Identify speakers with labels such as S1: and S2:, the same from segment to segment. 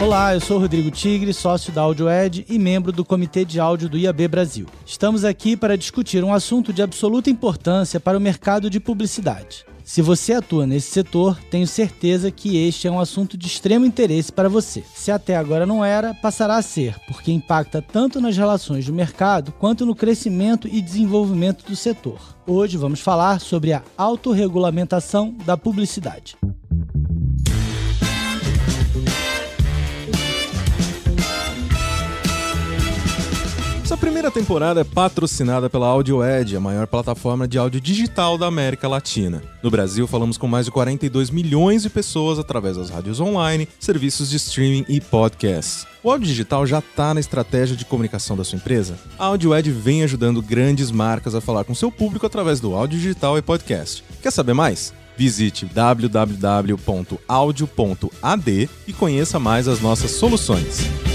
S1: Olá, eu sou Rodrigo Tigre, sócio da AudioEd e membro do Comitê de Áudio do IAB Brasil. Estamos aqui para discutir um assunto de absoluta importância para o mercado de publicidade. Se você atua nesse setor, tenho certeza que este é um assunto de extremo interesse para você. Se até agora não era, passará a ser, porque impacta tanto nas relações do mercado quanto no crescimento e desenvolvimento do setor. Hoje vamos falar sobre a autorregulamentação da publicidade.
S2: Essa primeira temporada é patrocinada pela AudioEd, a maior plataforma de áudio digital da América Latina. No Brasil, falamos com mais de 42 milhões de pessoas através das rádios online, serviços de streaming e podcasts. O áudio digital já está na estratégia de comunicação da sua empresa? A AudioEd vem ajudando grandes marcas a falar com seu público através do áudio digital e podcast. Quer saber mais? Visite www.audio.ad e conheça mais as nossas soluções.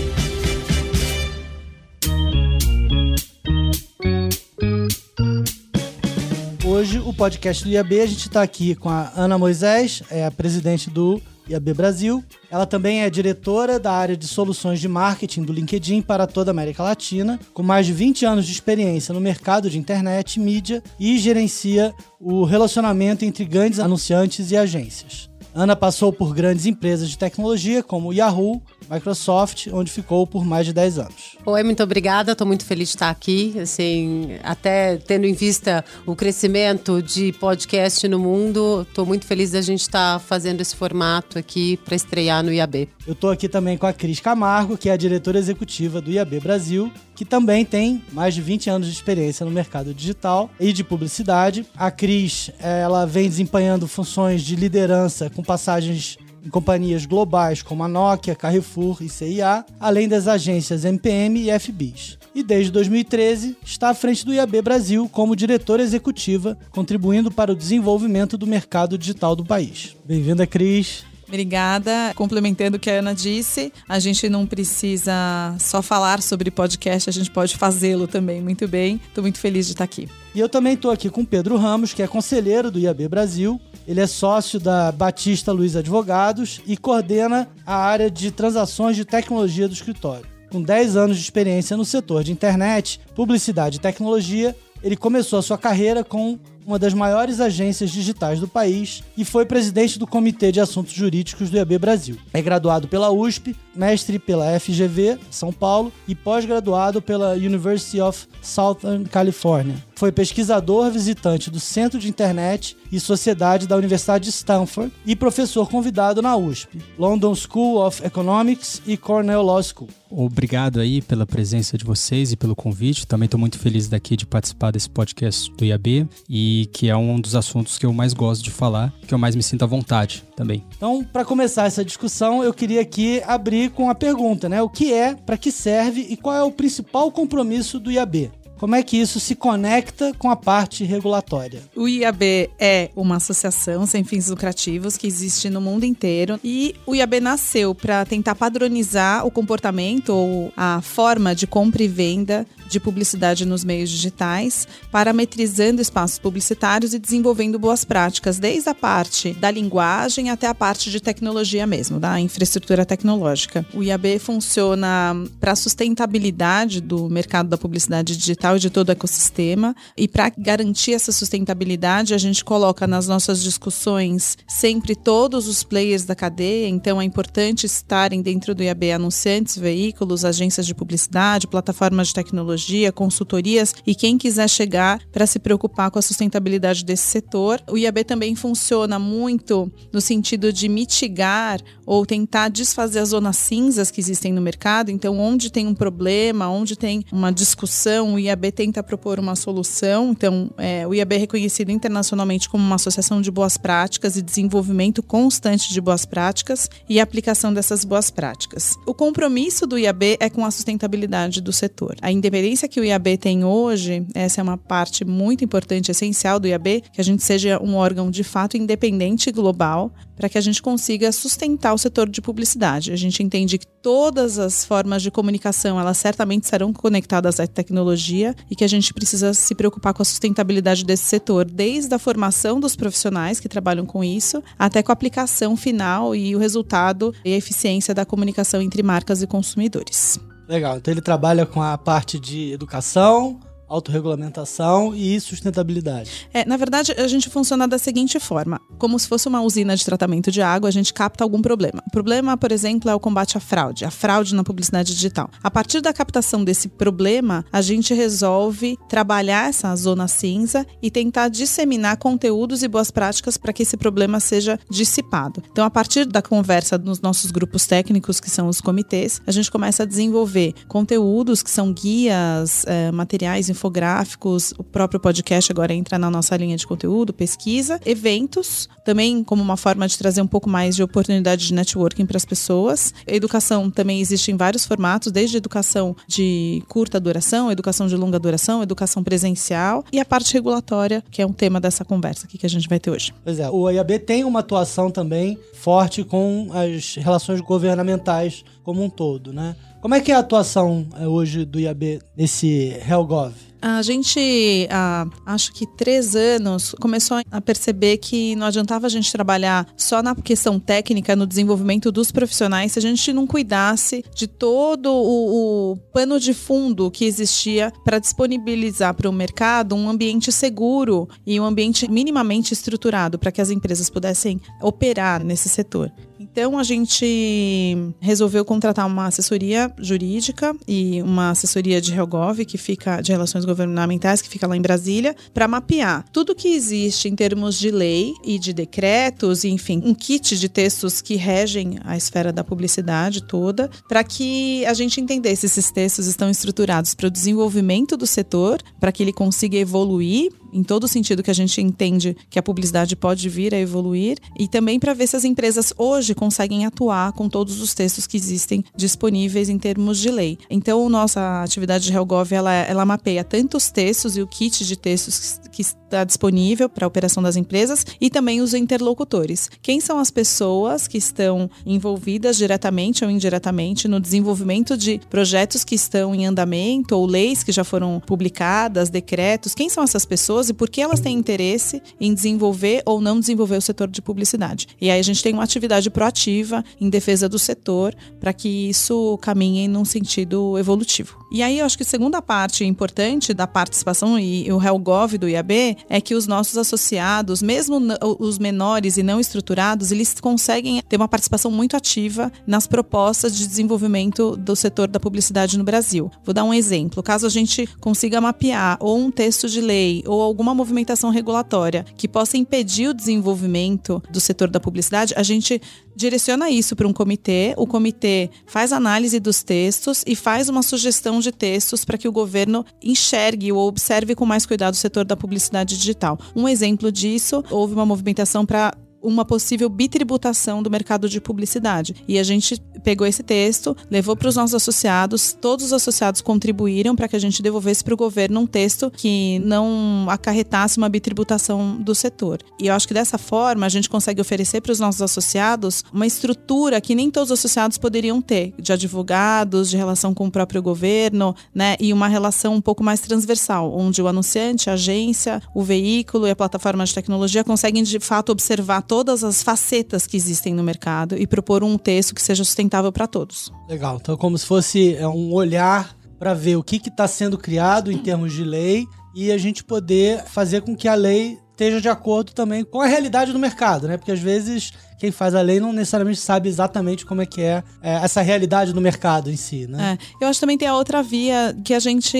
S1: Hoje, o podcast do IAB, a gente está aqui com a Ana Moisés, é a presidente do IAB Brasil. Ela também é diretora da área de soluções de marketing do LinkedIn para toda a América Latina, com mais de 20 anos de experiência no mercado de internet, mídia e gerencia o relacionamento entre grandes anunciantes e agências. Ana passou por grandes empresas de tecnologia como Yahoo, Microsoft, onde ficou por mais de 10 anos.
S3: Oi, muito obrigada. Estou muito feliz de estar aqui. Assim, até tendo em vista o crescimento de podcast no mundo, estou muito feliz da gente estar fazendo esse formato aqui para estrear no IAB.
S1: Eu estou aqui também com a Cris Camargo, que é a diretora executiva do IAB Brasil, que também tem mais de 20 anos de experiência no mercado digital e de publicidade. A Cris, ela vem desempenhando funções de liderança com passagens em companhias globais como a Nokia, Carrefour e CIA, além das agências MPM e FBIS. E desde 2013 está à frente do IAB Brasil como diretora executiva, contribuindo para o desenvolvimento do mercado digital do país. Bem-vinda, Cris.
S4: Obrigada. Complementando o que a Ana disse, a gente não precisa só falar sobre podcast, a gente pode fazê-lo também muito bem. Estou muito feliz de estar aqui.
S1: E eu também estou aqui com Pedro Ramos, que é conselheiro do IAB Brasil. Ele é sócio da Batista Luiz Advogados e coordena a área de transações de tecnologia do escritório. Com 10 anos de experiência no setor de internet, publicidade e tecnologia, ele começou a sua carreira com uma das maiores agências digitais do país e foi presidente do Comitê de Assuntos Jurídicos do IAB Brasil. É graduado pela USP, mestre pela FGV, São Paulo, e pós-graduado pela University of Southern California. Foi pesquisador visitante do Centro de Internet e Sociedade da Universidade de Stanford e professor convidado na USP, London School of Economics e Cornell Law School.
S5: Obrigado aí pela presença de vocês e pelo convite. Também estou muito feliz daqui de participar desse podcast do IAB e que é um dos assuntos que eu mais gosto de falar, que eu mais me sinto à vontade também.
S1: Então, para começar essa discussão, eu queria aqui abrir com a pergunta, né? O que é, para que serve e qual é o principal compromisso do IAB? Como é que isso se conecta com a parte regulatória?
S4: O IAB é uma associação sem fins lucrativos que existe no mundo inteiro e o IAB nasceu para tentar padronizar o comportamento ou a forma de compra e venda de publicidade nos meios digitais, parametrizando espaços publicitários e desenvolvendo boas práticas, desde a parte da linguagem até a parte de tecnologia mesmo, da infraestrutura tecnológica. O IAB funciona para a sustentabilidade do mercado da publicidade digital e de todo o ecossistema, e para garantir essa sustentabilidade, a gente coloca nas nossas discussões sempre todos os players da cadeia, então é importante estarem dentro do IAB anunciantes, veículos, agências de publicidade, plataformas de tecnologia tecnologia, consultorias e quem quiser chegar para se preocupar com a sustentabilidade desse setor. O IAB também funciona muito no sentido de mitigar ou tentar desfazer as zonas cinzas que existem no mercado. Então, onde tem um problema, onde tem uma discussão, o IAB tenta propor uma solução. Então, é, o IAB é reconhecido internacionalmente como uma associação de boas práticas e desenvolvimento constante de boas práticas e aplicação dessas boas práticas. O compromisso do IAB é com a sustentabilidade do setor. A independência que o IAB tem hoje, essa é uma parte muito importante, essencial do IAB, que a gente seja um órgão de fato independente e global, para que a gente consiga sustentar o setor de publicidade. A gente entende que todas as formas de comunicação, elas certamente serão conectadas à tecnologia e que a gente precisa se preocupar com a sustentabilidade desse setor, desde a formação dos profissionais que trabalham com isso, até com a aplicação final e o resultado e a eficiência da comunicação entre marcas e consumidores.
S1: Legal. Então ele trabalha com a parte de educação, autorregulamentação e sustentabilidade.
S4: É, na verdade, a gente funciona da seguinte forma: como se fosse uma usina de tratamento de água, a gente capta algum problema. O problema, por exemplo, é o combate à fraude, a fraude na publicidade digital. A partir da captação desse problema, a gente resolve trabalhar essa zona cinza e tentar disseminar conteúdos e boas práticas para que esse problema seja dissipado. Então, a partir da conversa nos nossos grupos técnicos, que são os comitês, a gente começa a desenvolver conteúdos que são guias, é, materiais, infográficos, o próprio podcast agora entra na nossa linha de conteúdo, pesquisa, eventos, também como uma forma de trazer um pouco mais de oportunidade de networking para as pessoas. educação também existe em vários formatos, desde educação de curta duração, educação de longa duração, educação presencial e a parte regulatória, que é um tema dessa conversa aqui que a gente vai ter hoje.
S1: Pois é, o IAB tem uma atuação também forte com as relações governamentais como um todo, né? Como é que é a atuação é, hoje do IAB nesse HellGov?
S4: A gente, há, acho que três anos, começou a perceber que não adiantava a gente trabalhar só na questão técnica, no desenvolvimento dos profissionais, se a gente não cuidasse de todo o, o pano de fundo que existia para disponibilizar para o mercado um ambiente seguro e um ambiente minimamente estruturado para que as empresas pudessem operar nesse setor. Então a gente resolveu contratar uma assessoria jurídica e uma assessoria de Helgov, que fica de relações governamentais, que fica lá em Brasília, para mapear tudo que existe em termos de lei e de decretos, e, enfim, um kit de textos que regem a esfera da publicidade toda, para que a gente entendesse se esses textos estão estruturados para o desenvolvimento do setor, para que ele consiga evoluir em todo sentido que a gente entende que a publicidade pode vir a evoluir e também para ver se as empresas hoje conseguem atuar com todos os textos que existem disponíveis em termos de lei. Então, nossa atividade de HelGov, ela, ela mapeia tanto os textos e o kit de textos que está disponível para a operação das empresas e também os interlocutores. Quem são as pessoas que estão envolvidas diretamente ou indiretamente no desenvolvimento de projetos que estão em andamento ou leis que já foram publicadas, decretos? Quem são essas pessoas? Pessoas e por que elas têm interesse em desenvolver ou não desenvolver o setor de publicidade. E aí a gente tem uma atividade proativa em defesa do setor para que isso caminhe num sentido evolutivo. E aí eu acho que a segunda parte importante da participação e o HelGov do IAB é que os nossos associados, mesmo os menores e não estruturados, eles conseguem ter uma participação muito ativa nas propostas de desenvolvimento do setor da publicidade no Brasil. Vou dar um exemplo. Caso a gente consiga mapear ou um texto de lei ou alguma movimentação regulatória que possa impedir o desenvolvimento do setor da publicidade, a gente direciona isso para um comitê. O comitê faz análise dos textos e faz uma sugestão de textos para que o governo enxergue ou observe com mais cuidado o setor da publicidade digital. Um exemplo disso, houve uma movimentação para uma possível bitributação do mercado de publicidade. E a gente pegou esse texto, levou para os nossos associados, todos os associados contribuíram para que a gente devolvesse para o governo um texto que não acarretasse uma bitributação do setor. E eu acho que dessa forma a gente consegue oferecer para os nossos associados uma estrutura que nem todos os associados poderiam ter, de advogados, de relação com o próprio governo, né, e uma relação um pouco mais transversal, onde o anunciante, a agência, o veículo e a plataforma de tecnologia conseguem de fato observar todas as facetas que existem no mercado e propor um texto que seja sustentável para todos.
S1: Legal. Então, como se fosse é, um olhar para ver o que está sendo criado em termos de lei e a gente poder fazer com que a lei esteja de acordo também com a realidade do mercado, né? Porque às vezes quem faz a lei não necessariamente sabe exatamente como é que é, é essa realidade do mercado em si, né?
S4: É. Eu acho que também tem a outra via que a gente,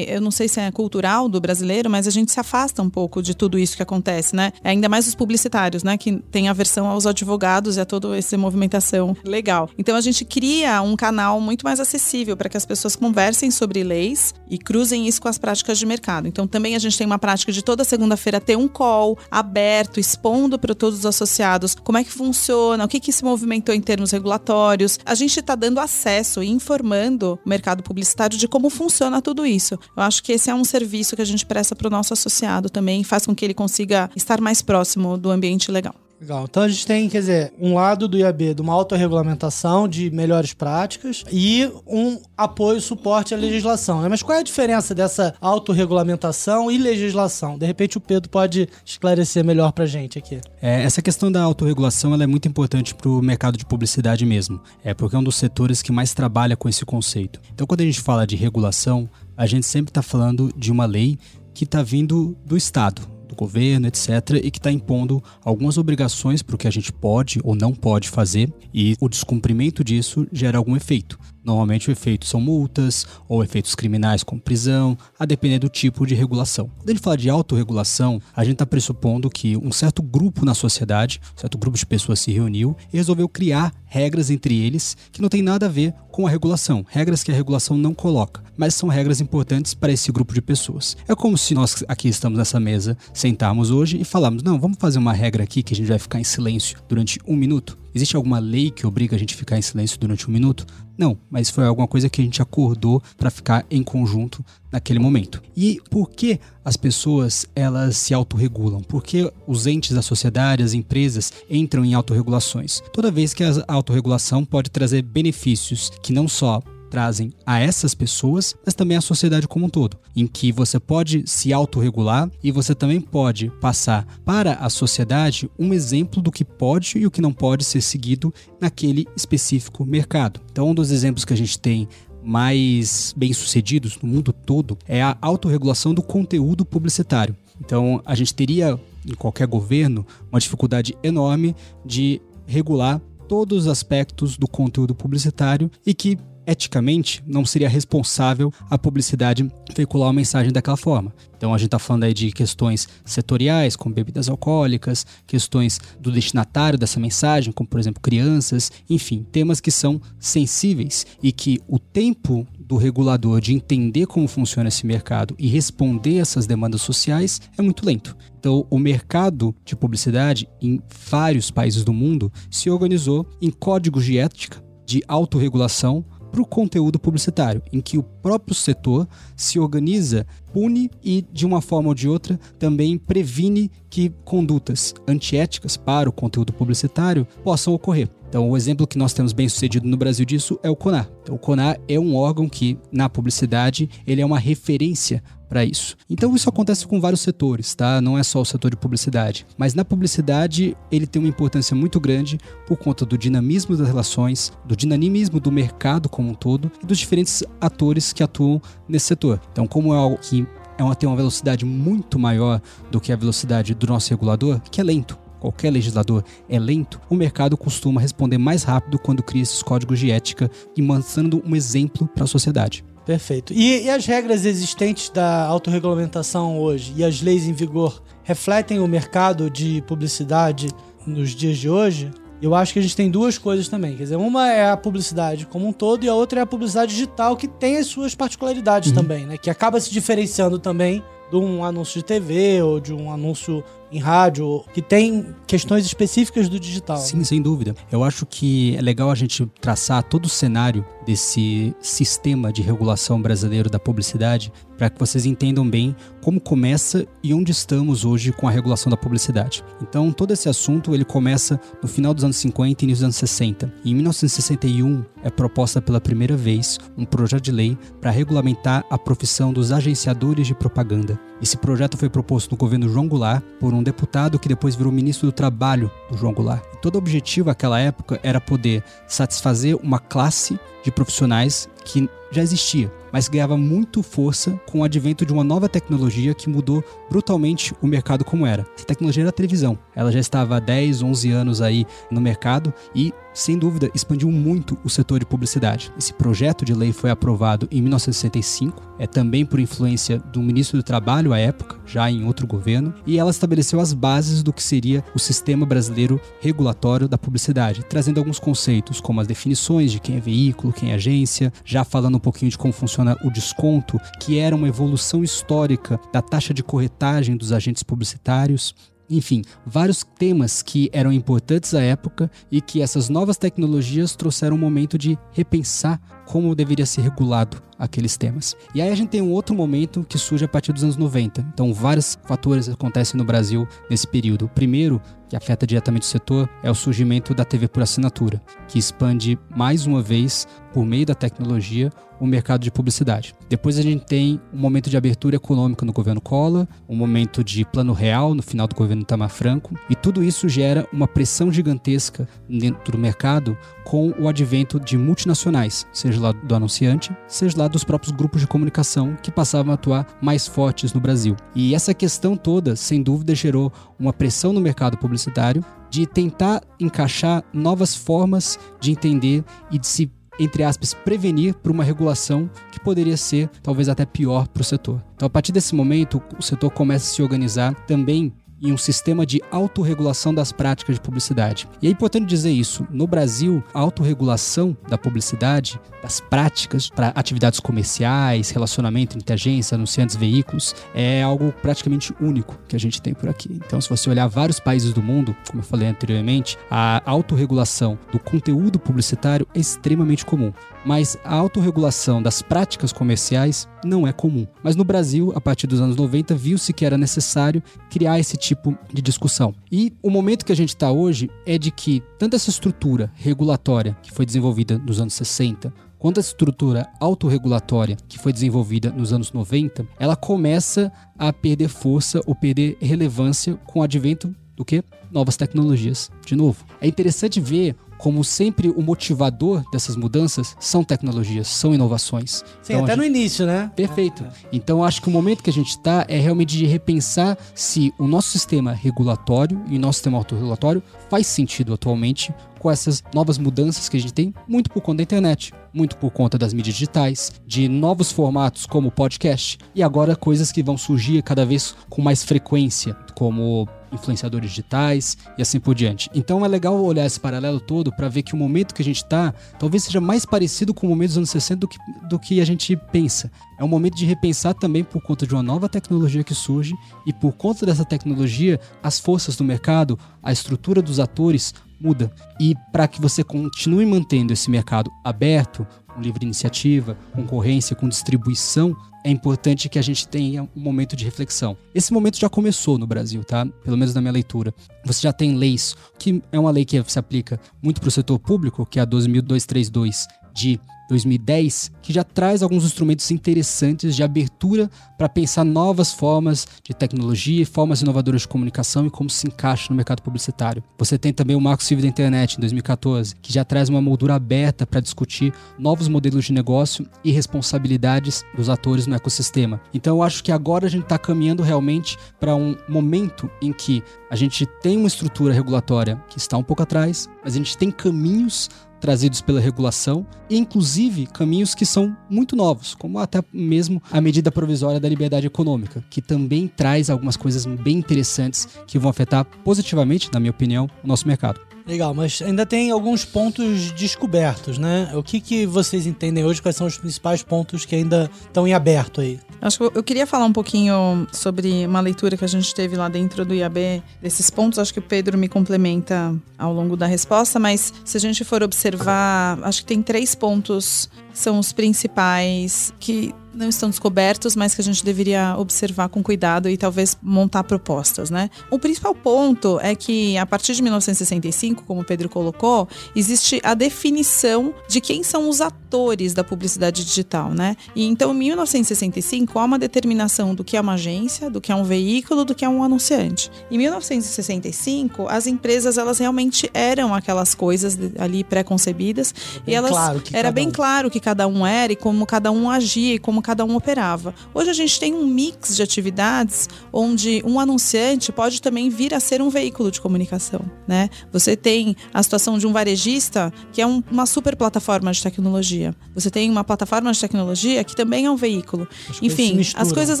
S4: eu não sei se é cultural do brasileiro, mas a gente se afasta um pouco de tudo isso que acontece, né? É ainda mais os publicitários, né? Que tem aversão aos advogados e a toda essa movimentação legal. Então a gente cria um canal muito mais acessível para que as pessoas conversem sobre leis e cruzem isso com as práticas de mercado. Então também a gente tem uma prática de toda segunda-feira ter um call aberto, expondo para todos os associados como é que funciona, o que, que se movimentou em termos regulatórios. A gente está dando acesso e informando o mercado publicitário de como funciona tudo isso. Eu acho que esse é um serviço que a gente presta para o nosso associado também, faz com que ele consiga estar mais próximo do ambiente legal.
S1: Legal. Então a gente tem, quer dizer, um lado do IAB de uma autorregulamentação de melhores práticas e um apoio, suporte à legislação. Né? Mas qual é a diferença dessa autorregulamentação e legislação? De repente o Pedro pode esclarecer melhor pra gente aqui.
S5: É, essa questão da autorregulação ela é muito importante para o mercado de publicidade mesmo. É porque é um dos setores que mais trabalha com esse conceito. Então quando a gente fala de regulação, a gente sempre está falando de uma lei que está vindo do Estado, do governo, etc., e que está impondo algumas obrigações para o que a gente pode ou não pode fazer, e o descumprimento disso gera algum efeito. Normalmente o efeito são multas ou efeitos criminais como prisão, a depender do tipo de regulação. Quando gente fala de autorregulação, a gente está pressupondo que um certo grupo na sociedade, um certo grupo de pessoas se reuniu e resolveu criar regras entre eles que não tem nada a ver com a regulação, regras que a regulação não coloca, mas são regras importantes para esse grupo de pessoas. É como se nós aqui estamos nessa mesa, sentarmos hoje e falarmos: não, vamos fazer uma regra aqui que a gente vai ficar em silêncio durante um minuto. Existe alguma lei que obriga a gente a ficar em silêncio durante um minuto? Não, mas foi alguma coisa que a gente acordou para ficar em conjunto naquele momento. E por que as pessoas elas se autorregulam? Por que os entes da sociedade, as empresas entram em autorregulações? Toda vez que a autorregulação pode trazer benefícios que não só trazem a essas pessoas, mas também à sociedade como um todo, em que você pode se autorregular e você também pode passar para a sociedade um exemplo do que pode e o que não pode ser seguido naquele específico mercado. Então, um dos exemplos que a gente tem mais bem-sucedidos no mundo todo é a autorregulação do conteúdo publicitário. Então, a gente teria em qualquer governo uma dificuldade enorme de regular todos os aspectos do conteúdo publicitário e que eticamente não seria responsável a publicidade veicular uma mensagem daquela forma. Então a gente está falando aí de questões setoriais, como bebidas alcoólicas, questões do destinatário dessa mensagem, como por exemplo crianças, enfim, temas que são sensíveis e que o tempo do regulador de entender como funciona esse mercado e responder essas demandas sociais é muito lento. Então, o mercado de publicidade em vários países do mundo se organizou em códigos de ética, de autorregulação para o conteúdo publicitário, em que o próprio setor se organiza, pune e, de uma forma ou de outra, também previne que condutas antiéticas para o conteúdo publicitário possam ocorrer. Então, o exemplo que nós temos bem sucedido no Brasil disso é o CONAR. Então, o CONAR é um órgão que, na publicidade, ele é uma referência para isso. Então isso acontece com vários setores, tá? Não é só o setor de publicidade, mas na publicidade ele tem uma importância muito grande por conta do dinamismo das relações, do dinamismo do mercado como um todo e dos diferentes atores que atuam nesse setor. Então, como é algo que é uma, tem uma velocidade muito maior do que a velocidade do nosso regulador, que é lento qualquer legislador é lento, o mercado costuma responder mais rápido quando cria esses códigos de ética e mostrando um exemplo para a sociedade.
S1: Perfeito. E, e as regras existentes da autorregulamentação hoje e as leis em vigor refletem o mercado de publicidade nos dias de hoje? Eu acho que a gente tem duas coisas também. Quer dizer, uma é a publicidade como um todo e a outra é a publicidade digital, que tem as suas particularidades uhum. também, né? Que acaba se diferenciando também de um anúncio de TV ou de um anúncio em rádio, que tem questões específicas do digital.
S5: Sim, sem dúvida. Eu acho que é legal a gente traçar todo o cenário desse sistema de regulação brasileiro da publicidade para que vocês entendam bem como começa e onde estamos hoje com a regulação da publicidade. Então, todo esse assunto ele começa no final dos anos 50 e início dos anos 60. E em 1961 é proposta pela primeira vez um projeto de lei para regulamentar a profissão dos agenciadores de propaganda. Esse projeto foi proposto no governo João Goulart por um deputado que depois virou ministro do Trabalho do João Goulart. E todo o objetivo naquela época era poder satisfazer uma classe de profissionais que já existia, mas ganhava muito força com o advento de uma nova tecnologia que mudou brutalmente o mercado como era. Essa tecnologia era a televisão. Ela já estava há 10, 11 anos aí no mercado e sem dúvida, expandiu muito o setor de publicidade. Esse projeto de lei foi aprovado em 1965, é também por influência do ministro do Trabalho à época, já em outro governo, e ela estabeleceu as bases do que seria o sistema brasileiro regulatório da publicidade, trazendo alguns conceitos como as definições de quem é veículo, quem é agência, já falando um pouquinho de como funciona o desconto, que era uma evolução histórica da taxa de corretagem dos agentes publicitários, enfim, vários temas que eram importantes à época e que essas novas tecnologias trouxeram um momento de repensar como deveria ser regulado aqueles temas. E aí a gente tem um outro momento que surge a partir dos anos 90. Então, vários fatores acontecem no Brasil nesse período. O primeiro, que afeta diretamente o setor, é o surgimento da TV por assinatura, que expande mais uma vez, por meio da tecnologia, o mercado de publicidade. Depois a gente tem um momento de abertura econômica no governo Collor, um momento de plano real no final do governo Itamar Franco, e tudo isso gera uma pressão gigantesca dentro do mercado com o advento de multinacionais, seja lá do anunciante, seja lá dos próprios grupos de comunicação que passavam a atuar mais fortes no Brasil. E essa questão toda, sem dúvida, gerou uma pressão no mercado publicitário de tentar encaixar novas formas de entender e de se entre aspas, prevenir por uma regulação que poderia ser talvez até pior para o setor. Então, a partir desse momento, o setor começa a se organizar também em um sistema de autorregulação das práticas de publicidade. E é importante dizer isso: no Brasil, a autorregulação da publicidade, das práticas para atividades comerciais, relacionamento entre agências, anunciantes, veículos, é algo praticamente único que a gente tem por aqui. Então, se você olhar vários países do mundo, como eu falei anteriormente, a autorregulação do conteúdo publicitário é extremamente comum mas a autorregulação das práticas comerciais não é comum. Mas no Brasil, a partir dos anos 90, viu-se que era necessário criar esse tipo de discussão. E o momento que a gente está hoje é de que tanto essa estrutura regulatória que foi desenvolvida nos anos 60, quanto a estrutura autorregulatória que foi desenvolvida nos anos 90, ela começa a perder força ou perder relevância com o advento do que? Novas tecnologias. De novo, é interessante ver como sempre o motivador dessas mudanças são tecnologias, são inovações.
S1: Sim, então, até gente... no início, né?
S5: Perfeito. Então acho que o momento que a gente está é realmente de repensar se o nosso sistema regulatório e o nosso sistema autorregulatório faz sentido atualmente com essas novas mudanças que a gente tem, muito por conta da internet, muito por conta das mídias digitais, de novos formatos como podcast e agora coisas que vão surgir cada vez com mais frequência, como influenciadores digitais e assim por diante. Então é legal olhar esse paralelo todo para ver que o momento que a gente está talvez seja mais parecido com o momento dos anos 60 do que, do que a gente pensa. É um momento de repensar também por conta de uma nova tecnologia que surge e por conta dessa tecnologia, as forças do mercado, a estrutura dos atores muda. E para que você continue mantendo esse mercado aberto, com livre iniciativa, concorrência, com distribuição, é importante que a gente tenha um momento de reflexão. Esse momento já começou no Brasil, tá? Pelo menos na minha leitura. Você já tem leis, que é uma lei que se aplica muito para o setor público, que é a 12.232 de 2010, que já traz alguns instrumentos interessantes de abertura para pensar novas formas de tecnologia formas inovadoras de comunicação e como se encaixa no mercado publicitário. Você tem também o Marco Civil da Internet, em 2014, que já traz uma moldura aberta para discutir novos modelos de negócio e responsabilidades dos atores no ecossistema. Então eu acho que agora a gente está caminhando realmente para um momento em que a gente tem uma estrutura regulatória que está um pouco atrás, mas a gente tem caminhos trazidos pela regulação, e inclusive caminhos que são muito novos, como até mesmo a medida provisória da liberdade econômica, que também traz algumas coisas bem interessantes que vão afetar positivamente, na minha opinião, o nosso mercado.
S1: Legal, mas ainda tem alguns pontos descobertos, né? O que, que vocês entendem hoje? Quais são os principais pontos que ainda estão em aberto aí?
S4: Acho que eu queria falar um pouquinho sobre uma leitura que a gente teve lá dentro do IAB, desses pontos. Acho que o Pedro me complementa ao longo da resposta, mas se a gente for observar, acho que tem três pontos são os principais que não estão descobertos, mas que a gente deveria observar com cuidado e talvez montar propostas, né? O principal ponto é que a partir de 1965, como o Pedro colocou, existe a definição de quem são os atores da publicidade digital, né? E então, em 1965, há uma determinação do que é uma agência, do que é um veículo, do que é um anunciante. Em 1965, as empresas elas realmente eram aquelas coisas ali pré-concebidas e elas
S1: claro
S4: era bem
S1: um.
S4: claro que cada um era e como cada um agia e como cada um operava. Hoje a gente tem um mix de atividades onde um anunciante pode também vir a ser um veículo de comunicação, né? Você tem a situação de um varejista que é um, uma super plataforma de tecnologia. Você tem uma plataforma de tecnologia que também é um veículo.
S1: As
S4: Enfim,
S1: coisas
S4: as coisas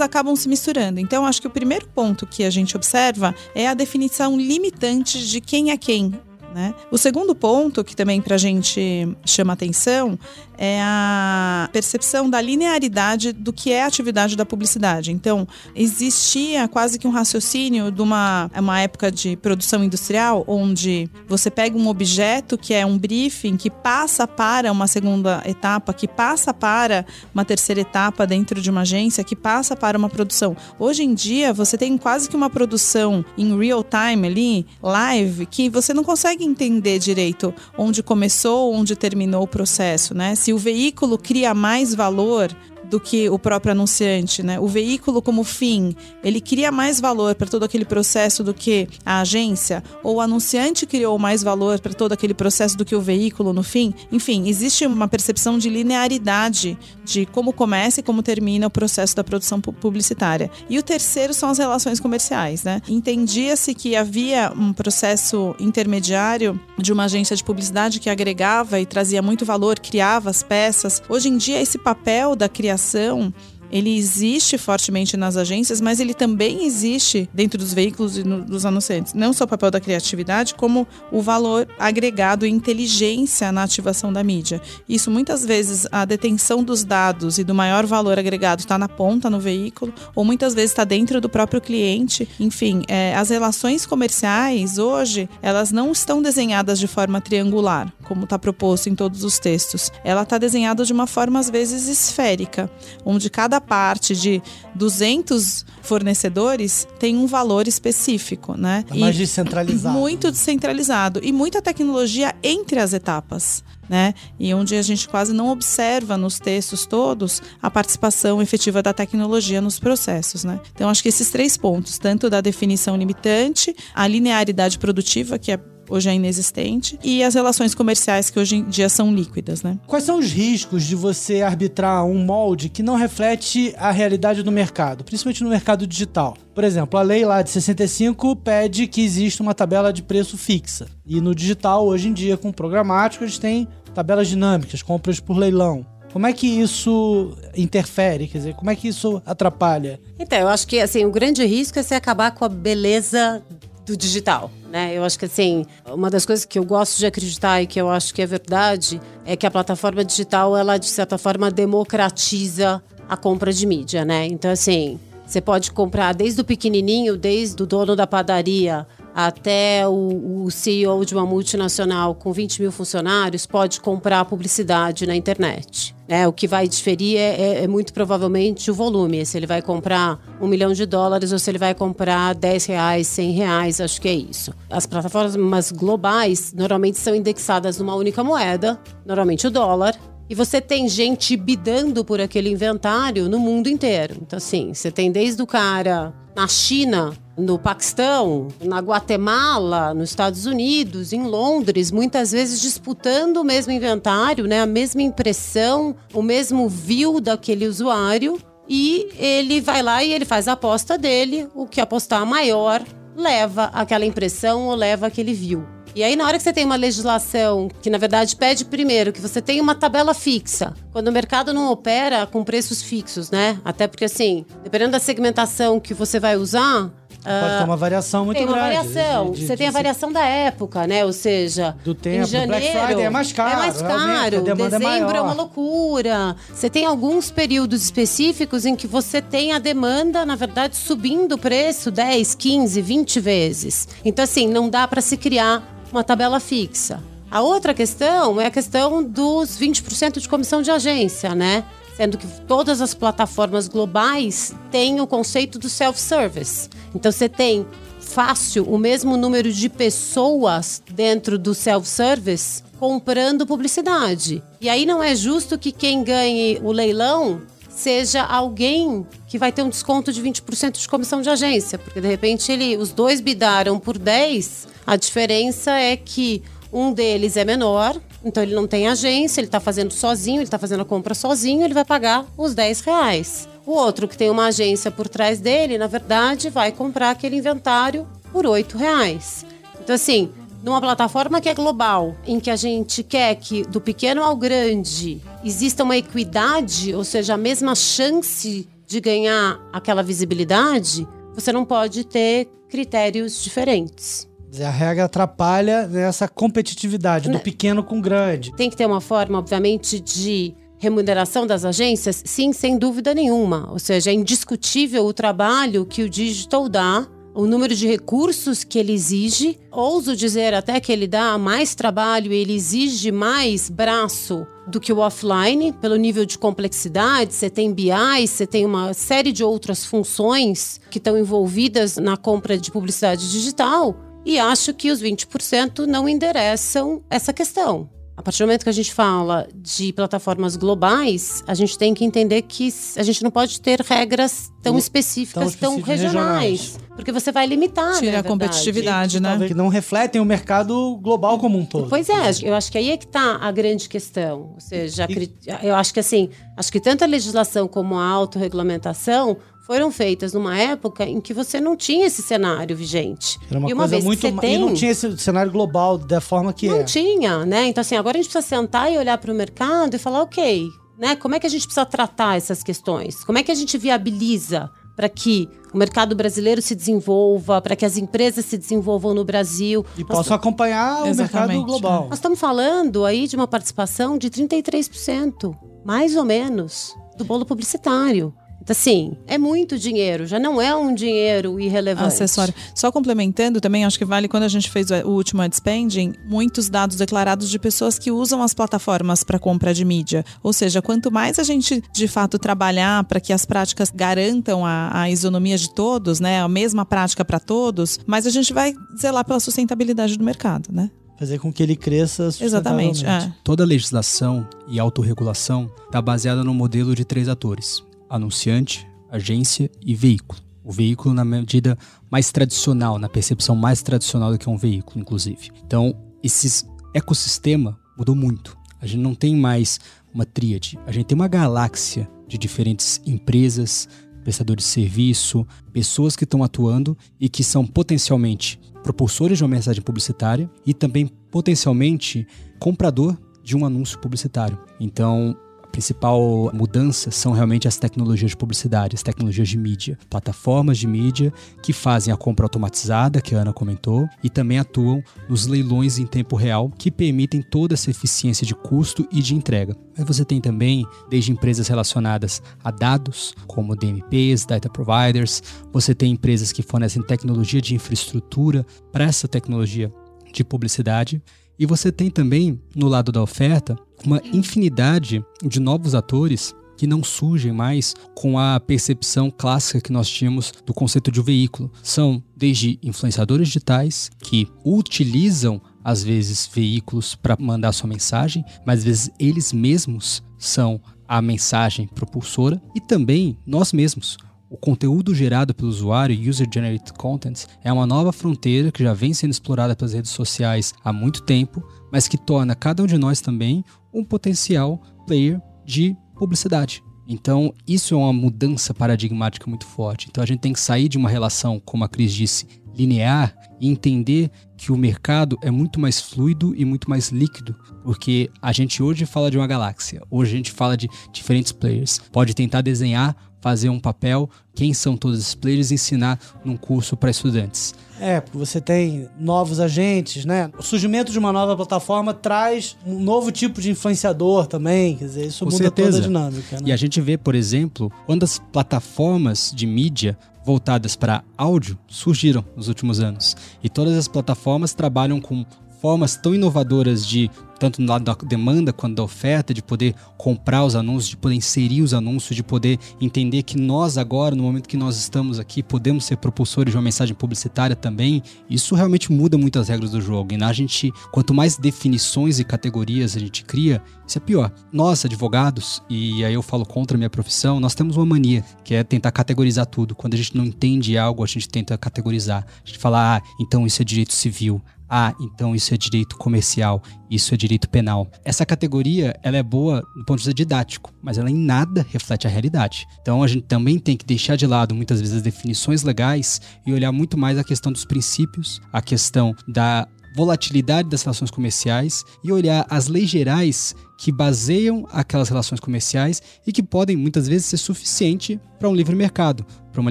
S4: acabam se misturando. Então, acho que o primeiro ponto que a gente observa é a definição limitante de quem é quem Né? O segundo ponto, que também para a gente chama atenção, é a percepção da linearidade do que é a atividade da publicidade. Então, existia quase que um raciocínio de uma, uma época de produção industrial, onde você pega um objeto que é um briefing, que passa para uma segunda etapa, que passa para uma terceira etapa dentro de uma agência, que passa para uma produção. Hoje em dia, você tem quase que uma produção em real time ali, live, que você não consegue entender direito onde começou, onde terminou o processo, né? Se o veículo cria mais valor do que o próprio anunciante, né? O veículo como fim, ele cria mais valor para todo aquele processo do que a agência, ou o anunciante criou mais valor para todo aquele processo do que o veículo no fim. Enfim, existe uma percepção de linearidade de como começa e como termina o processo da produção publicitária. E o terceiro são as relações comerciais, né? Entendia-se que havia um processo intermediário de uma agência de publicidade que agregava e trazia muito valor, criava as peças. Hoje em dia esse papel da criação comunicação ele existe fortemente nas agências, mas ele também existe dentro dos veículos e no, dos anunciantes. Não só o papel da criatividade, como o valor agregado e inteligência na ativação da mídia. Isso muitas vezes a detenção dos dados e do maior valor agregado está na ponta no veículo, ou muitas vezes está dentro do próprio cliente. Enfim, é, as relações comerciais hoje elas não estão desenhadas de forma triangular, como está proposto em todos os textos. Ela está desenhada de uma forma às vezes esférica, onde cada parte de 200 fornecedores tem um valor específico, né?
S1: É mais descentralizado.
S4: Muito descentralizado e muita tecnologia entre as etapas. Né? E onde a gente quase não observa nos textos todos a participação efetiva da tecnologia nos processos, né? Então acho que esses três pontos, tanto da definição limitante, a linearidade produtiva, que é hoje é inexistente, e as relações comerciais que hoje em dia são líquidas, né?
S1: Quais são os riscos de você arbitrar um molde que não reflete a realidade do mercado, principalmente no mercado digital? Por exemplo, a lei lá de 65 pede que exista uma tabela de preço fixa. E no digital, hoje em dia, com programático, eles têm tabelas dinâmicas, compras por leilão. Como é que isso interfere? Quer dizer, como é que isso atrapalha?
S3: Então, eu acho que assim, o grande risco é você acabar com a beleza do digital, né? Eu acho que assim, uma das coisas que eu gosto de acreditar e que eu acho que é verdade é que a plataforma digital ela de certa forma democratiza a compra de mídia, né? Então assim, você pode comprar desde o pequenininho, desde o dono da padaria até o, o, CEO de uma multinacional com 20 mil funcionários pode comprar publicidade na internet. Né? O que vai diferir é, é, é, muito provavelmente o volume. Se ele vai comprar um milhão de dólares ou se ele vai comprar 10 reais, 100 reais, acho que é isso. As plataformas globais normalmente são indexadas numa única moeda, normalmente o dólar, e você tem gente bidando por aquele inventário no mundo inteiro. Então, assim, você tem desde o cara na China, no Paquistão, na Guatemala, nos Estados Unidos, em Londres, muitas vezes disputando o mesmo inventário, né, a mesma impressão, o mesmo view daquele usuário. E ele vai lá e ele faz a aposta dele, o que apostar maior leva aquela impressão ou leva aquele view. E aí, na hora que você tem uma legislação que, na verdade, pede primeiro que você tenha uma tabela fixa, quando o mercado não opera com preços fixos, né? Até porque, assim, dependendo da segmentação que você vai usar,
S1: Pode ter uma variação muito grande.
S3: Tem uma variação. De, de, você tem a variação da época, né? Ou seja,
S1: do tempo.
S3: Em janeiro,
S1: Black Friday é mais caro.
S3: É mais caro. Dezembro
S1: é,
S3: é, uma loucura. Você tem alguns períodos específicos em que você tem a demanda, na verdade, subindo o preço 10, 15, 20 vezes. Então, assim, não dá para se criar uma tabela fixa. A outra questão é a questão dos 20% de comissão de agência, né? Sendo que todas as plataformas globais têm o conceito do self-service. Então você tem fácil o mesmo número de pessoas dentro do self-service comprando publicidade. E aí não é justo que quem ganhe o leilão seja alguém que vai ter um desconto de 20% de comissão de agência, porque de repente ele, os dois bidaram por 10, a diferença é que um deles é menor, então ele não tem agência, ele está fazendo sozinho, ele está fazendo a compra sozinho, ele vai pagar os 10 reais. O outro que tem uma agência por trás dele, na verdade, vai comprar aquele inventário por 8 reais. Então, assim, numa plataforma que é global, em que a gente quer que do pequeno ao grande exista uma equidade, ou seja, a mesma chance de ganhar aquela visibilidade, você não pode ter critérios diferentes.
S1: A regra atrapalha nessa competitividade do
S3: Né?
S1: pequeno com o grande.
S3: Tem que ter uma forma, obviamente, de remuneração das agências? Sim, sem dúvida nenhuma. Ou seja, é indiscutível o trabalho que o digital dá, o número de recursos que ele exige. Ouso dizer até que ele dá mais trabalho, ele exige mais braço do que o offline, pelo nível de complexidade. Você tem BI, você tem uma série de outras funções que estão envolvidas na compra de publicidade digital. E acho que os 20% não endereçam essa questão. A partir do momento que a gente fala de plataformas globais, a gente tem que entender que a gente não pode ter regras tão
S1: Tão
S3: específicas, tão,
S1: específicas
S3: regionais,
S1: regionais.
S3: Porque você vai limitar,
S4: Tira
S3: né,
S4: a competitividade, né?
S1: Que não refletem o mercado global como um todo.
S3: Pois é, eu acho que aí é que está a grande questão. Ou seja, acri- eu acho que assim, acho que tanto a legislação como a autorregulamentação foram feitas numa época em que você não tinha esse cenário vigente.
S1: Era uma
S3: e uma
S1: coisa
S3: vez
S1: muito.
S3: que você
S1: ma-
S3: tem,
S1: E não tinha esse cenário global da forma que
S3: não
S1: é.
S3: tinha, né? Então, assim, agora a gente precisa sentar e olhar para o mercado e falar, ok, né? Como é que a gente precisa tratar essas questões? Como é que a gente viabiliza para que o mercado brasileiro se desenvolva, para que as empresas se desenvolvam no Brasil?
S1: E
S3: Nós-
S1: possam acompanhar o mercado global.
S3: Nós estamos falando aí de uma participação de 33%, mais ou menos, do bolo publicitário. Então, assim, é muito dinheiro, já não é um dinheiro irrelevante.
S4: acessório. Só complementando também, acho que vale quando a gente fez o último ad spending, muitos dados declarados de pessoas que usam as plataformas para compra de mídia. Ou seja, quanto mais a gente de fato trabalhar para que as práticas garantam a, a isonomia de todos, né, a mesma prática para todos, mais a gente vai zelar pela sustentabilidade do mercado, né?
S1: Fazer com que ele cresça
S4: Exatamente. É.
S5: Toda legislação e autorregulação está baseada no modelo de três atores: anunciante, agência e veículo. O veículo na medida mais tradicional, na percepção mais tradicional do que um veículo, inclusive. Então, esse ecossistema mudou muito. A gente não tem mais uma tríade, a gente tem uma galáxia de diferentes empresas, prestadores de serviço, pessoas que estão atuando e que são potencialmente propulsores de uma mensagem publicitária e também potencialmente comprador de um anúncio publicitário. Então, principal mudança são realmente as tecnologias de publicidade, as tecnologias de mídia, plataformas de mídia que fazem a compra automatizada, que a Ana comentou, e também atuam nos leilões em tempo real, que permitem toda essa eficiência de custo e de entrega. Mas você tem também, desde empresas relacionadas a dados, como DMPs, data providers, você tem empresas que fornecem tecnologia de infraestrutura para essa tecnologia de publicidade. E você tem também, no lado da oferta, uma infinidade de novos atores que não surgem mais com a percepção clássica que nós tínhamos do conceito de um veículo. São desde influenciadores digitais que utilizam às vezes veículos para mandar sua mensagem, mas às vezes eles mesmos são a mensagem propulsora e também nós mesmos. O conteúdo gerado pelo usuário, User Generated Content, é uma nova fronteira que já vem sendo explorada pelas redes sociais há muito tempo, mas que torna cada um de nós também um potencial player de publicidade. Então, isso é uma mudança paradigmática muito forte. Então, a gente tem que sair de uma relação, como a Cris disse, linear e entender que o mercado é muito mais fluido e muito mais líquido, porque a gente hoje fala de uma galáxia, hoje a gente fala de diferentes players. Pode tentar desenhar, fazer um papel, quem são todos esses players e ensinar num curso para estudantes.
S1: É, porque você tem novos agentes, né? O surgimento de uma nova plataforma traz um novo tipo de influenciador também. Quer dizer, isso
S5: Com
S1: muda
S5: certeza.
S1: toda a dinâmica.
S5: E
S1: Né?
S5: a gente vê, por exemplo, quando as plataformas de mídia voltadas para áudio surgiram nos últimos anos. E todas as plataformas trabalham com formas tão inovadoras de tanto no lado da demanda quanto da oferta, de poder comprar os anúncios, de poder inserir os anúncios, de poder entender que nós agora, no momento que nós estamos aqui, podemos ser propulsores de uma mensagem publicitária também. Isso realmente muda muito as regras do jogo. E na gente, quanto mais definições e categorias a gente cria, isso é pior. Nós, advogados, e aí eu falo contra a minha profissão, nós temos uma mania, que é tentar categorizar tudo. Quando a gente não entende algo, a gente tenta categorizar. A gente fala, ah, então isso é direito civil. Ah, então isso é direito comercial, isso é direito penal. Essa categoria, ela é boa do ponto de vista didático, mas ela em nada reflete a realidade. Então a gente também tem que deixar de lado muitas vezes as definições legais e olhar muito mais a questão dos princípios, a questão da volatilidade das relações comerciais e olhar as leis gerais que baseiam aquelas relações comerciais e que podem muitas vezes ser suficiente para um livre mercado, para uma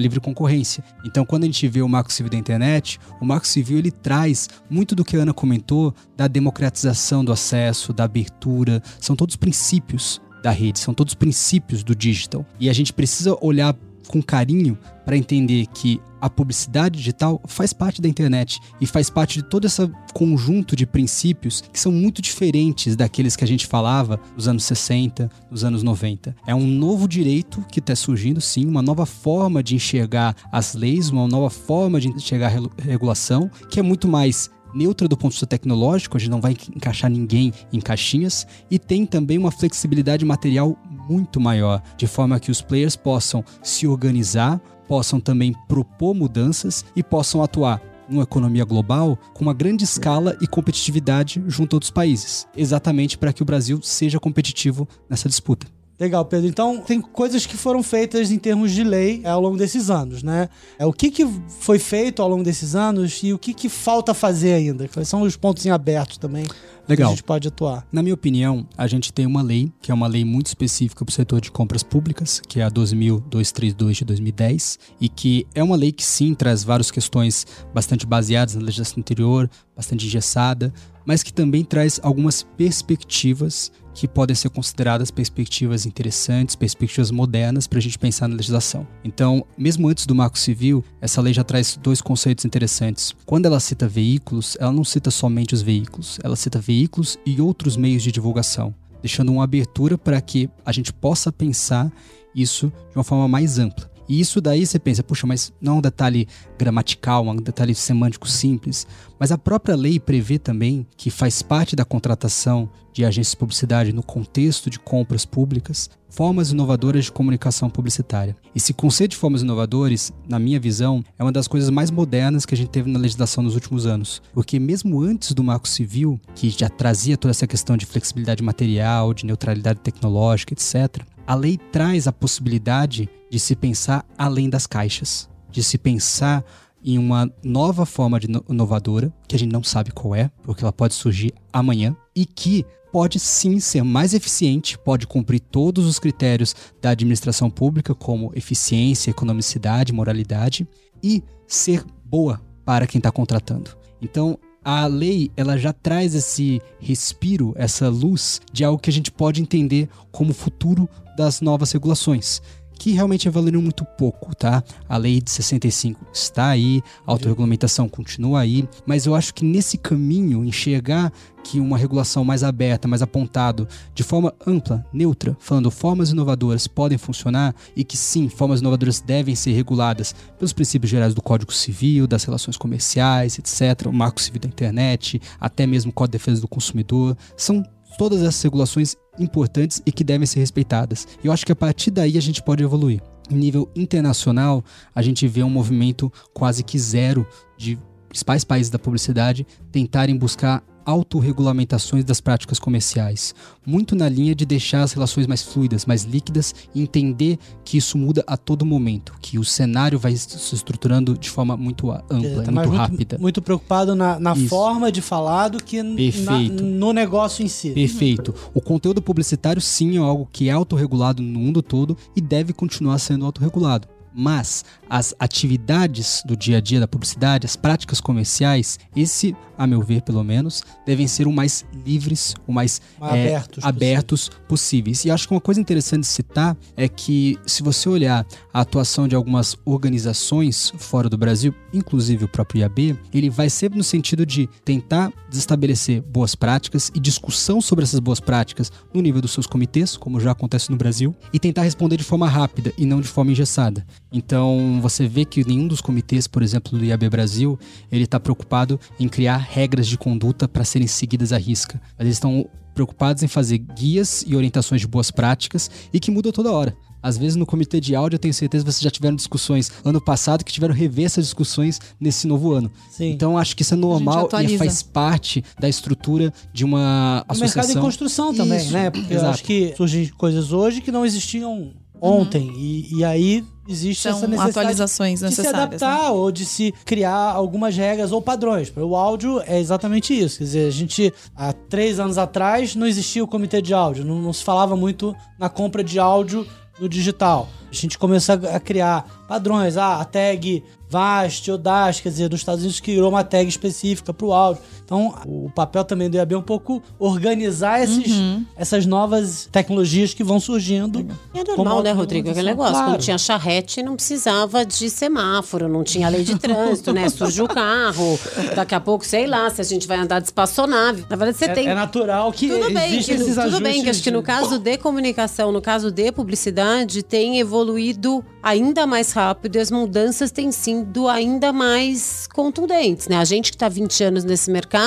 S5: livre concorrência. Então, quando a gente vê o Marco Civil da internet, o Marco Civil ele traz muito do que a Ana comentou da democratização do acesso, da abertura, são todos princípios da rede, são todos princípios do digital. E a gente precisa olhar com carinho para entender que a publicidade digital faz parte da internet e faz parte de todo esse conjunto de princípios que são muito diferentes daqueles que a gente falava nos anos 60, nos anos 90. É um novo direito que está surgindo, sim, uma nova forma de enxergar as leis, uma nova forma de enxergar a regulação, que é muito mais neutra do ponto de vista tecnológico, a gente não vai encaixar ninguém em caixinhas, e tem também uma flexibilidade material muito maior, de forma que os players possam se organizar, possam também propor mudanças e possam atuar numa economia global com uma grande escala e competitividade junto a outros países, exatamente para que o Brasil seja competitivo nessa disputa.
S1: Legal, Pedro. Então, tem coisas que foram feitas em termos de lei ao longo desses anos, né? É, o que, que foi feito ao longo desses anos e o que, que falta fazer ainda? Quais são os pontos em aberto também Legal. que a gente pode atuar?
S5: Na minha opinião, a gente tem uma lei, que é uma lei muito específica para o setor de compras públicas, que é a 12.232 de 2010, e que é uma lei que sim traz várias questões bastante baseadas na legislação anterior, bastante engessada, mas que também traz algumas perspectivas que podem ser consideradas perspectivas interessantes, perspectivas modernas para a gente pensar na legislação. Então, mesmo antes do Marco Civil, essa lei já traz dois conceitos interessantes. Quando ela cita veículos, ela não cita somente os veículos, ela cita veículos e outros meios de divulgação, deixando uma abertura para que a gente possa pensar isso de uma forma mais ampla. E isso daí você pensa, puxa, mas não é um detalhe gramatical, um detalhe semântico simples. Mas a própria lei prevê também que faz parte da contratação de agências de publicidade no contexto de compras públicas formas inovadoras de comunicação publicitária. Esse conceito de formas inovadoras, na minha visão, é uma das coisas mais modernas que a gente teve na legislação nos últimos anos. Porque mesmo antes do Marco Civil, que já trazia toda essa questão de flexibilidade material, de neutralidade tecnológica, etc., a lei traz a possibilidade de se pensar além das caixas, de se pensar em uma nova forma de inovadora, que a gente não sabe qual é, porque ela pode surgir amanhã, e que pode sim ser mais eficiente, pode cumprir todos os critérios da administração pública, como eficiência, economicidade, moralidade, e ser boa para quem está contratando. Então, a lei ela já traz esse respiro, essa luz de algo que a gente pode entender como futuro das novas regulações que realmente avaliam muito pouco, tá? A lei de 65 está aí, a autorregulamentação continua aí, mas eu acho que nesse caminho, enxergar que uma regulação mais aberta, mais apontado, de forma ampla, neutra, falando formas inovadoras podem funcionar e que sim, formas inovadoras devem ser reguladas pelos princípios gerais do Código Civil, das relações comerciais, etc., o Marco Civil da Internet, até mesmo o Código de Defesa do Consumidor, são todas essas regulações importantes e que devem ser respeitadas. E eu acho que a partir daí a gente pode evoluir. Em nível internacional, a gente vê um movimento quase que zero de principais países da publicidade tentarem buscar autorregulamentações das práticas comerciais, muito na linha de deixar as relações mais fluidas, mais líquidas e entender que isso muda a todo momento, que o cenário vai se estruturando de forma muito ampla, é, tá muito rápida.
S1: Muito, muito preocupado na, na forma de falar do que na, no negócio em si.
S5: Perfeito. O conteúdo publicitário sim é algo que é autorregulado no mundo todo e deve continuar sendo autorregulado mas as atividades do dia a dia da publicidade, as práticas comerciais, esse, a meu ver, pelo menos, devem ser o mais livres, o mais é, abertos, abertos possíveis. E acho que uma coisa interessante de citar é que, se você olhar a atuação de algumas organizações fora do Brasil, inclusive o próprio IAB, ele vai sempre no sentido de tentar estabelecer boas práticas e discussão sobre essas boas práticas no nível dos seus comitês, como já acontece no Brasil, e tentar responder de forma rápida e não de forma engessada. Então você vê que nenhum dos comitês, por exemplo, do IAB Brasil, ele está preocupado em criar regras de conduta para serem seguidas à risca. Eles estão preocupados em fazer guias e orientações de boas práticas e que mudam toda hora. Às vezes no comitê de áudio eu tenho certeza que vocês já tiveram discussões ano passado que tiveram rever essas discussões nesse novo ano. Sim. Então acho que isso é normal e faz parte da estrutura de uma associação. O
S1: mercado em construção também, isso. né? Porque Exato. eu acho que surgem coisas hoje que não existiam ontem. Uhum. E, e aí existe
S4: São
S1: essa necessidade
S4: atualizações
S1: de se
S4: né?
S1: adaptar ou de se criar algumas regras ou padrões. O áudio é exatamente isso. Quer dizer, a gente, há três anos atrás, não existia o comitê de áudio, não, não se falava muito na compra de áudio no digital. A gente começou a a criar padrões, ah, a tag VAST ou DAS, quer dizer, nos Estados Unidos criou uma tag específica para o áudio. Então, o papel também do IAB é um pouco organizar esses,
S4: Uhum.
S1: essas novas tecnologias que vão surgindo.
S3: É normal, né, Rodrigo? Aquele negócio.
S1: claro.
S3: Quando tinha charrete, não precisava de semáforo, não tinha lei de trânsito, né? Surge o carro. Daqui a pouco, sei lá, se a gente vai andar de espaçonave. Na verdade, você
S1: É,
S3: tem.
S1: é natural que
S3: Tudo bem, que,
S1: esses
S3: tudo bem, que acho que no caso de comunicação, no caso de publicidade, tem evoluído ainda mais rápido e as mudanças têm sido ainda mais contundentes, né? A gente que está 20 anos nesse mercado,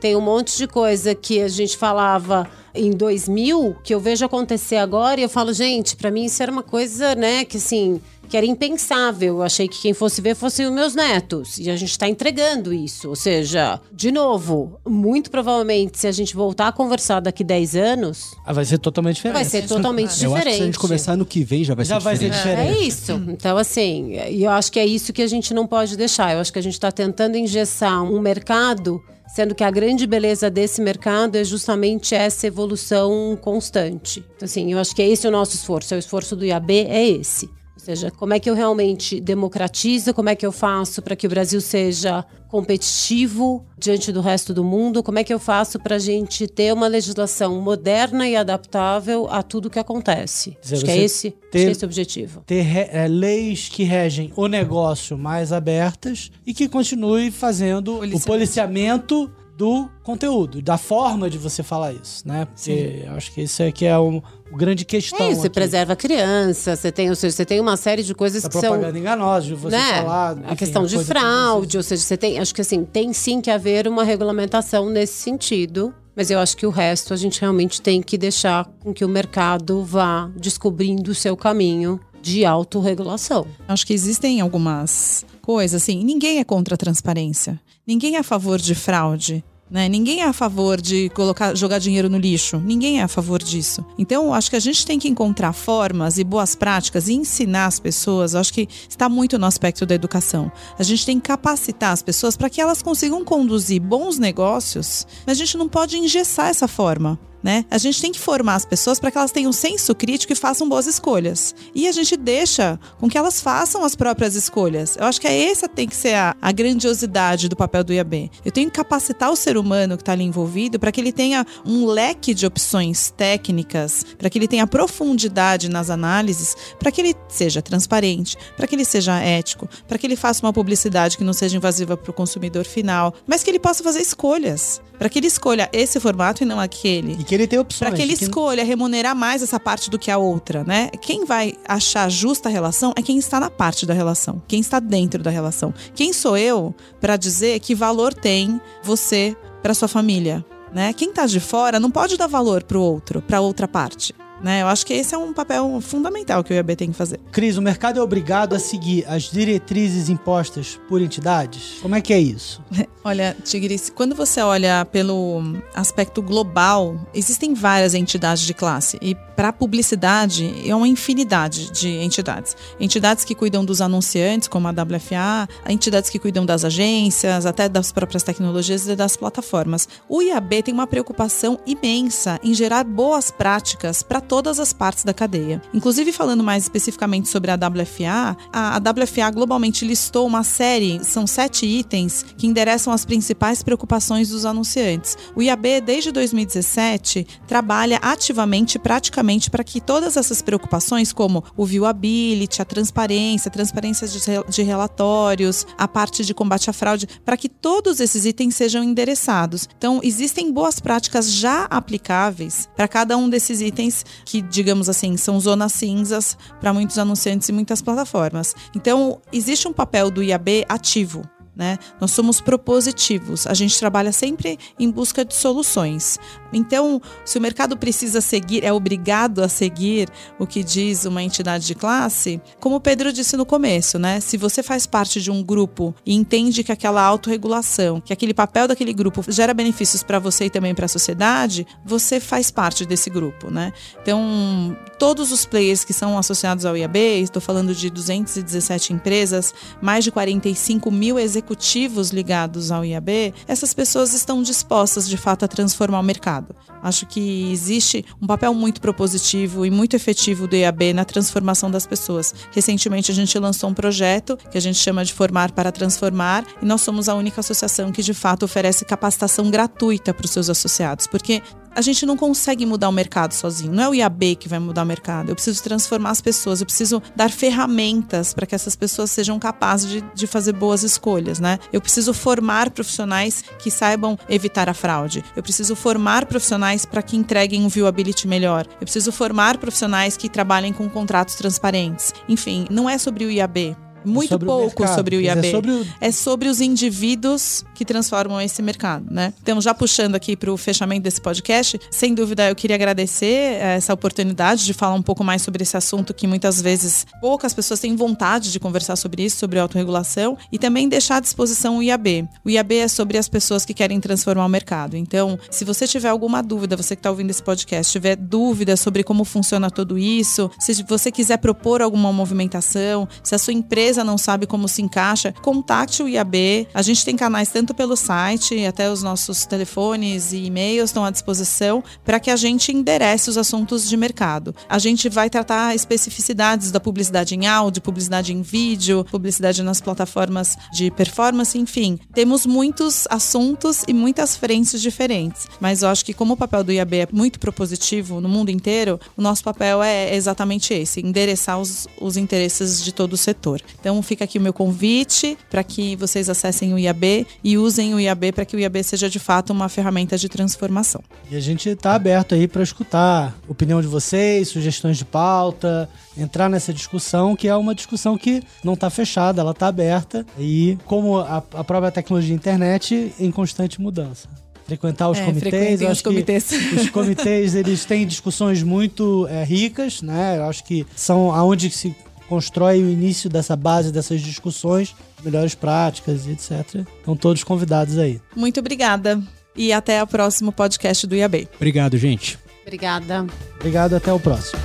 S3: tem um monte de coisa que a gente falava em 2000, que eu vejo acontecer agora e eu falo, gente, para mim isso era uma coisa, né, que assim, que era impensável. Eu achei que quem fosse ver fossem os meus netos. E a gente está entregando isso. Ou seja, de novo, muito provavelmente, se a gente voltar a conversar daqui 10 anos,
S1: Ah, vai ser totalmente diferente.
S3: vai ser totalmente
S5: Eu acho que
S3: diferente.
S5: se a gente começar no que vem, já vai
S1: Já
S5: ser
S1: vai ser
S5: diferente.
S1: diferente.
S3: É isso. Então, assim, e eu acho que é isso que a gente não pode deixar. Eu acho que a gente está tentando engessar um mercado, sendo que a grande beleza desse mercado é justamente essa evolução constante. Então, assim, eu acho que é esse o nosso esforço. É o esforço do IAB é esse. Ou seja, como é que eu realmente democratizo, como é que eu faço para que o Brasil seja competitivo diante do resto do mundo, como é que eu faço para a gente ter uma legislação moderna e adaptável a tudo que acontece.
S1: dizer,
S3: acho que é
S1: você
S3: esse, acho
S1: ter-
S3: que é esse o objetivo.
S1: ter re- é, leis que regem o negócio mais abertas e que continue fazendo o
S4: Policiamento.
S1: Do conteúdo, da forma de você falar isso, né? Porque acho que isso é que é o, o grande questão.
S3: É você
S1: aqui.
S3: preserva a criança, você tem, ou seja, você tem uma série de coisas que são.
S1: propaganda enganosa, de você
S3: né?
S1: falar.
S3: a
S1: enfim,
S3: questão de
S1: coisa que
S3: fraude, ou seja, você tem. Acho que assim, tem sim que haver uma regulamentação nesse sentido. Mas eu acho que o resto a gente realmente tem que deixar com que o mercado vá descobrindo o seu caminho de autorregulação.
S4: Acho que existem algumas coisas, assim, ninguém é contra a transparência. Ninguém é a favor de fraude. Né? Ninguém é a favor de colocar, jogar dinheiro no lixo. Ninguém é a favor disso. Então, acho que a gente tem que encontrar formas e boas práticas e ensinar as pessoas. Acho que está muito no aspecto da educação. A gente tem que capacitar as pessoas para que elas consigam conduzir bons negócios, mas a gente não pode engessar essa forma. Né? A gente tem que formar as pessoas para que elas tenham senso crítico e façam boas escolhas. E a gente deixa com que elas façam as próprias escolhas. Eu acho que é essa tem que ser a, a grandiosidade do papel do IAB. Eu tenho que capacitar o ser humano que está ali envolvido para que ele tenha um leque de opções técnicas, para que ele tenha profundidade nas análises, para que ele seja transparente, para que ele seja ético, para que ele faça uma publicidade que não seja invasiva para o consumidor final, mas que ele possa fazer escolhas, para que ele escolha esse formato e não aquele.
S1: E que ele tem opções.
S4: Para que ele
S1: que-
S4: escolha remunerar mais essa parte do que a outra, né? Quem vai achar justa a relação é quem está na parte da relação, quem está dentro da relação. Quem sou eu para dizer que valor tem você para sua família, né? Quem está de fora não pode dar valor para o outro, para outra parte. Né? Eu acho que esse é um papel fundamental que o IAB tem que fazer.
S1: Cris, o mercado é obrigado a seguir as diretrizes impostas por entidades? Como é que é isso?
S4: Olha, Tigris, quando você olha pelo aspecto global, existem várias entidades de classe. E para publicidade, é uma infinidade de entidades. Entidades que cuidam dos anunciantes, como a WFA, entidades que cuidam das agências, até das próprias tecnologias e das plataformas. O IAB tem uma preocupação imensa em gerar boas práticas para todas as partes da cadeia. Inclusive, falando mais especificamente sobre a WFA, a, WFA globalmente listou uma série, são sete itens, que endereçam as principais preocupações dos anunciantes. O IAB, desde 2017, trabalha ativamente, praticamente, para que todas essas preocupações, como o viewability, a transparência, a transparência de relatórios, a parte de combate à fraude, para que todos esses itens sejam endereçados. Então, existem boas práticas já aplicáveis para cada um desses itens que, digamos assim, são zonas cinzas para muitos anunciantes e muitas plataformas. Então, existe um papel do IAB ativo né? Nós somos propositivos. A gente trabalha sempre em busca de soluções. Então, se o mercado precisa seguir, é obrigado a seguir o que diz uma entidade de classe, como o Pedro disse no começo, né? Se você faz parte de um grupo e entende que aquela autorregulação, que aquele papel daquele grupo gera benefícios para você e também para a sociedade, você faz parte desse grupo, né? Então, todos os players que são associados ao IAB, estou falando de 217 empresas, mais de 45 mil executivos ligados ao IAB, essas pessoas estão dispostas de fato a transformar o mercado. Acho que existe um papel muito propositivo e muito efetivo do IAB na transformação das pessoas. Recentemente a gente lançou um projeto que a gente chama de Formar para Transformar e nós somos a única associação que de fato oferece capacitação gratuita para os seus associados, porque a gente não consegue mudar o mercado sozinho. Não é o IAB que vai mudar o mercado. Eu preciso transformar as pessoas, eu preciso dar ferramentas para que essas pessoas sejam capazes de, de fazer boas escolhas, né? Eu preciso formar profissionais que saibam evitar a fraude. Eu preciso formar profissionais para que entreguem um viewability melhor. Eu preciso formar profissionais que trabalhem com contratos transparentes. Enfim, não é sobre o IAB muito
S1: sobre
S4: pouco
S1: o
S4: sobre o IAB.
S1: É sobre, o...
S4: é sobre os indivíduos que transformam esse mercado, né? Então, já puxando aqui para o fechamento desse podcast, sem dúvida eu queria agradecer eh, essa oportunidade de falar um pouco mais sobre esse assunto que muitas vezes poucas pessoas têm vontade de conversar sobre isso, sobre autorregulação, e também deixar à disposição o IAB. O IAB é sobre as pessoas que querem transformar o mercado. Então, se você tiver alguma dúvida, você que está ouvindo esse podcast, tiver dúvida sobre como funciona tudo isso, se você quiser propor alguma movimentação, se a sua empresa empresa não sabe como se encaixa, contate o IAB. A gente tem canais tanto pelo site, até os nossos telefones e e-mails estão à disposição para que a gente enderece os assuntos de mercado. A gente vai tratar especificidades da publicidade em áudio, publicidade em vídeo, publicidade nas plataformas de performance, enfim. Temos muitos assuntos e muitas frentes diferentes. Mas eu acho que como o papel do IAB é muito propositivo no mundo inteiro, o nosso papel é exatamente esse, endereçar os, os interesses de todo o setor. Então fica aqui o meu convite para que vocês acessem o IAB e usem o IAB para que o IAB seja de fato uma ferramenta de transformação.
S1: E a gente está aberto aí para escutar a opinião de vocês, sugestões de pauta, entrar nessa discussão, que é uma discussão que não está fechada, ela está aberta e como a, a própria tecnologia internet em constante mudança frequentar os
S4: é,
S1: comitês. Eu
S4: acho
S1: os
S4: comitês.
S1: que os comitês eles têm discussões muito é, ricas, né? Eu acho que são aonde se constrói o início dessa base dessas discussões, melhores práticas e etc. Estão todos convidados aí.
S4: Muito obrigada. E até o próximo podcast do IAB.
S5: Obrigado, gente.
S3: Obrigada.
S1: Obrigado, até o próximo.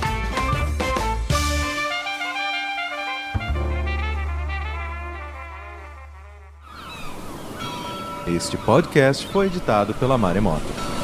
S2: Este podcast foi editado pela Maremoto.